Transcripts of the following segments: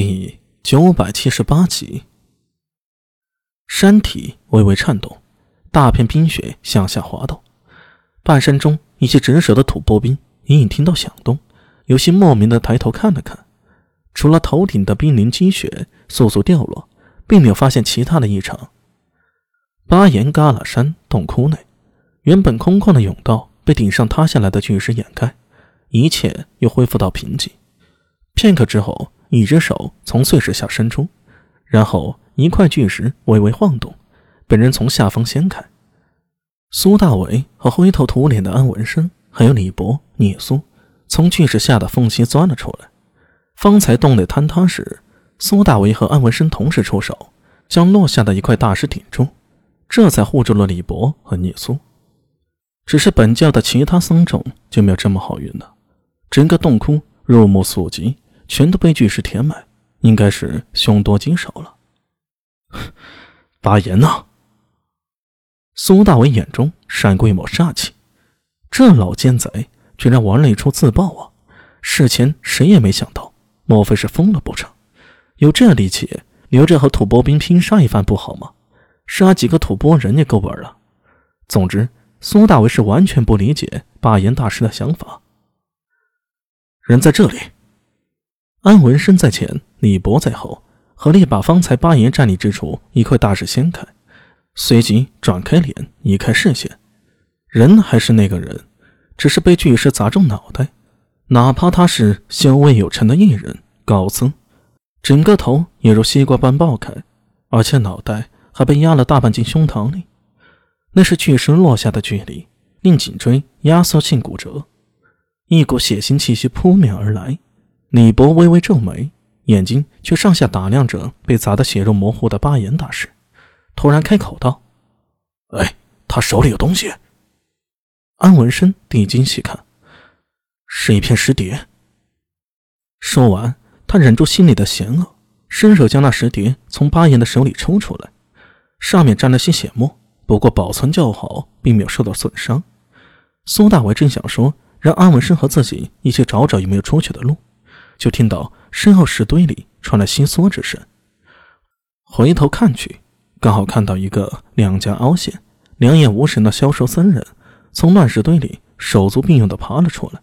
第九百七十八集，山体微微颤动，大片冰雪向下滑动。半山中，一些值守的土拨兵隐隐听到响动，有些莫名的抬头看了看。除了头顶的冰凌积雪簌簌掉落，并没有发现其他的异常。巴岩旮旯山洞窟内，原本空旷的甬道被顶上塌下来的巨石掩盖，一切又恢复到平静。片刻之后。一只手从碎石下伸出，然后一块巨石微微晃动，被人从下方掀开。苏大伟和灰头土脸的安文生，还有李博、聂苏，从巨石下的缝隙钻了出来。方才洞内坍塌时，苏大伟和安文生同时出手，将落下的一块大石顶住，这才护住了李博和聂苏。只是本教的其他僧众就没有这么好运了，整个洞窟入目所及。全都被巨石填满，应该是凶多吉少了。巴岩呢？苏大伟眼中闪过一抹煞气，这老奸贼居然玩了一出自爆啊！事前谁也没想到，莫非是疯了不成？有这力气，留着和吐蕃兵拼杀一番不好吗？杀几个吐蕃人也够本了。总之，苏大伟是完全不理解巴岩大师的想法。人在这里。安文生在前，李博在后，合力把方才八爷站立之处一块大石掀开，随即转开脸，移开视线。人还是那个人，只是被巨石砸中脑袋。哪怕他是修为有成的异人高僧，整个头也如西瓜般爆开，而且脑袋还被压了大半进胸膛里。那是巨石落下的距离，令颈椎压缩性骨折，一股血腥气息扑面而来。李博微微皱眉，眼睛却上下打量着被砸得血肉模糊的巴岩大师，突然开口道：“哎，他手里有东西。”安文生定睛细看，是一片石碟。说完，他忍住心里的嫌恶，伸手将那石碟从巴岩的手里抽出来，上面沾了些血沫，不过保存较好，并没有受到损伤。苏大伟正想说让安文生和自己一起找找有没有出去的路。就听到身后石堆里传来心缩之声，回头看去，刚好看到一个两颊凹陷、两眼无神的消瘦僧人从乱石堆里手足并用的爬了出来。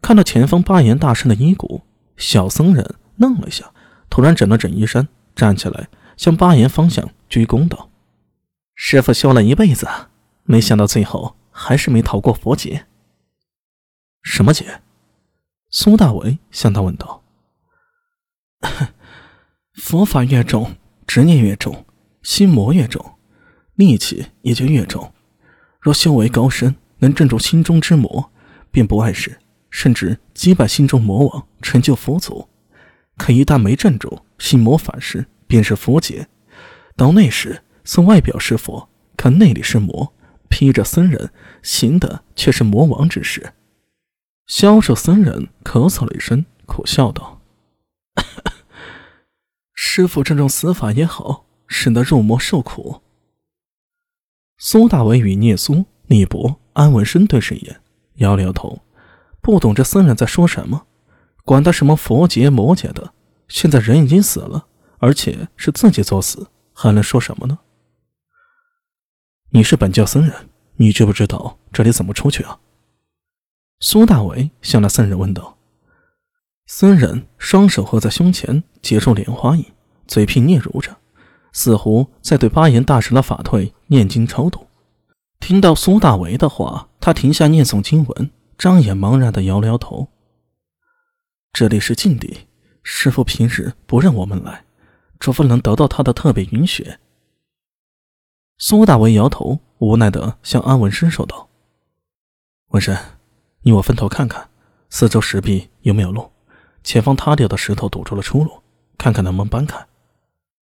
看到前方八岩大圣的衣骨，小僧人愣了一下，突然整了整衣衫，站起来向八岩方向鞠躬道：“师傅修了一辈子，没想到最后还是没逃过佛劫。什么劫？”苏大为向他问道：“ 佛法越重，执念越重，心魔越重，戾气也就越重。若修为高深，能镇住心中之魔，便不碍事，甚至击败心中魔王，成就佛祖。可一旦没镇住，心魔反噬，便是佛劫。到那时，虽外表是佛，可内里是魔，披着僧人，行的却是魔王之事。”消瘦僧人咳嗽了一声，苦笑道：“ 师傅这种死法也好，使得入魔受苦。”苏大伟与聂苏、聂博、安文生对视一眼，摇了摇头，不懂这僧人在说什么。管他什么佛劫魔劫的，现在人已经死了，而且是自己作死，还能说什么呢？你是本教僧人，你知不知道这里怎么出去啊？苏大伟向那僧人问道：“僧人双手合在胸前，结出莲花印，嘴皮嗫嚅着，似乎在对巴岩大师的法退念经超度。”听到苏大为的话，他停下念诵经文，张眼茫然的摇了摇头：“这里是禁地，师傅平日不让我们来，除非能得到他的特别允许。”苏大为摇头，无奈的向安文伸手道：“文生。”你我分头看看，四周石壁有没有路，前方塌掉的石头堵住了出路，看看能不能搬开。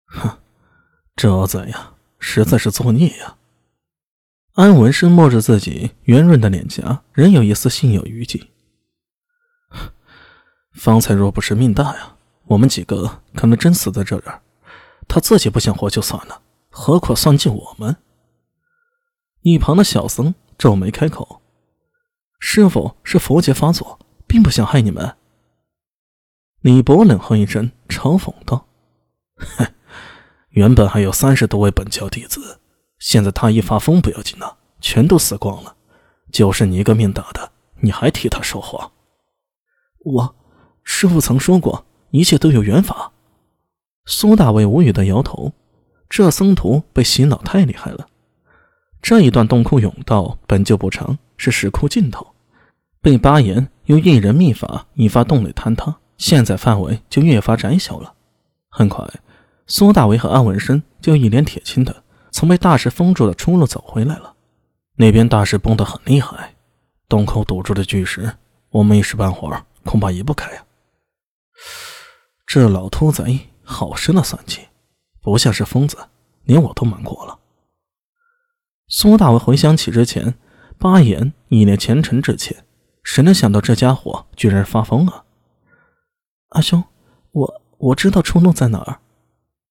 哼，这厮子呀，实在是作孽呀！安文生摸着自己圆润的脸颊，仍有一丝心有余悸。方才若不是命大呀，我们几个可能真死在这儿。他自己不想活就算了，何苦算计我们？一旁的小僧皱眉开口。师傅是佛劫发作，并不想害你们。李博冷哼一声，嘲讽道：“哼，原本还有三十多位本教弟子，现在他一发疯不要紧呐，全都死光了，就剩你一个命大的，你还替他说话？我，师傅曾说过，一切都有缘法。”苏大伟无语的摇头，这僧徒被洗脑太厉害了。这一段洞窟甬道本就不长，是石窟尽头，被巴岩用一人秘法引发洞内坍塌，现在范围就越发窄小了。很快，苏大为和安文生就一脸铁青的从被大石封住的出路走回来了。那边大石崩得很厉害，洞口堵住的巨石，我们一时半会儿恐怕移不开呀。这老秃贼好深的算计，不像是疯子，连我都瞒过了。苏大为回想起之前，巴岩一脸虔诚致歉，谁能想到这家伙居然发疯了？阿兄，我我知道出路在哪儿。